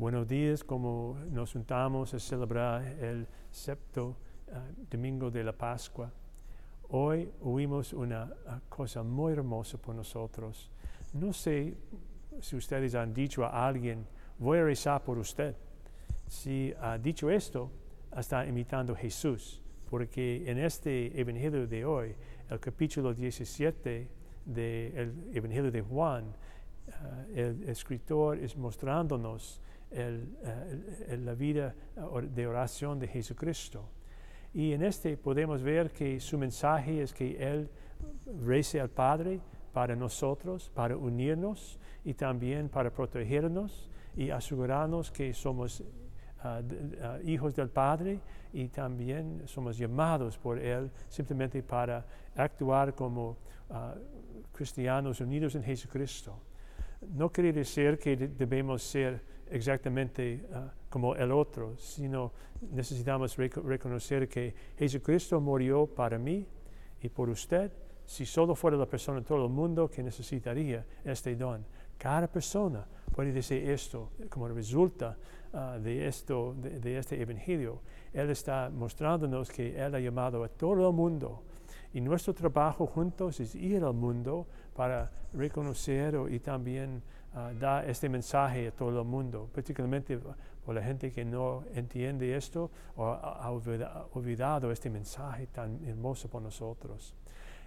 Buenos días, como nos juntamos a celebrar el séptimo ah, domingo de la Pascua. Hoy oímos una ah, cosa muy hermosa por nosotros. No sé si ustedes han dicho a alguien, voy a rezar por usted. Si ha dicho esto, está imitando a Jesús, porque en este Evangelio de hoy, el capítulo 17 del Evangelio de Juan, ah, el escritor es mostrándonos la vida de oración de Jesucristo. Y en este podemos ver que su mensaje es que Él rece al Padre para nosotros, para unirnos y también para protegernos y asegurarnos que somos ah, ah, hijos del Padre y también somos llamados por Él simplemente para actuar como ah, cristianos unidos en Jesucristo. No quiere decir que debemos ser exactamente ah, como el otro, sino necesitamos reconocer que Jesucristo murió para mí y por usted. Si solo fuera la persona en todo el mundo que necesitaría este don. Cada persona puede decir esto como resulta ah, de, esto, de, este evangelio. Él está mostrándonos que Él ha llamado a todo el mundo. Y nuestro trabajo juntos es ir al mundo para reconocer y también Ah, da este mensaje a todo el mundo, particularmente por la gente que no entiende esto o ha olvidado este mensaje tan hermoso por nosotros.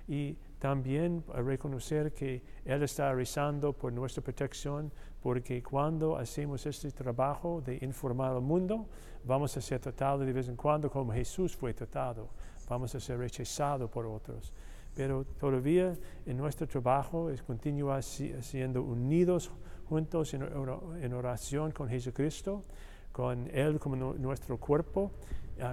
Y también reconocer que Él está rezando por nuestra protección, porque cuando hacemos este trabajo de informar al mundo, vamos a ser tratados de vez en cuando como Jesús fue tratado, vamos a ser rechazados por otros. Pero todavía en nuestro trabajo es continuar siendo unidos juntos en, oración con Jesucristo, con Él como nuestro cuerpo,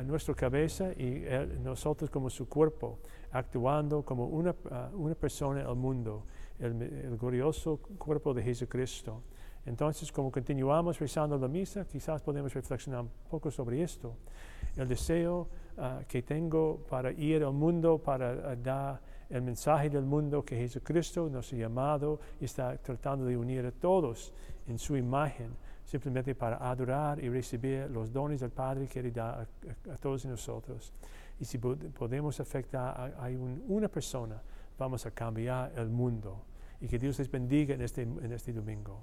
nuestra cabeza y nosotros como su cuerpo, actuando como una, una persona al mundo, el, el glorioso cuerpo de Jesucristo. Entonces, como continuamos rezando la misa, quizás podemos reflexionar un poco sobre esto. El deseo ah, que tengo para ir al mundo, para ah, dar el mensaje del mundo que Jesucristo nos ha llamado y está tratando de unir a todos en su imagen, simplemente para adorar y recibir los dones del Padre que da a, todos nosotros. Y si podemos afectar a, una persona, vamos a cambiar el mundo. Y que Dios les bendiga en este, en este domingo.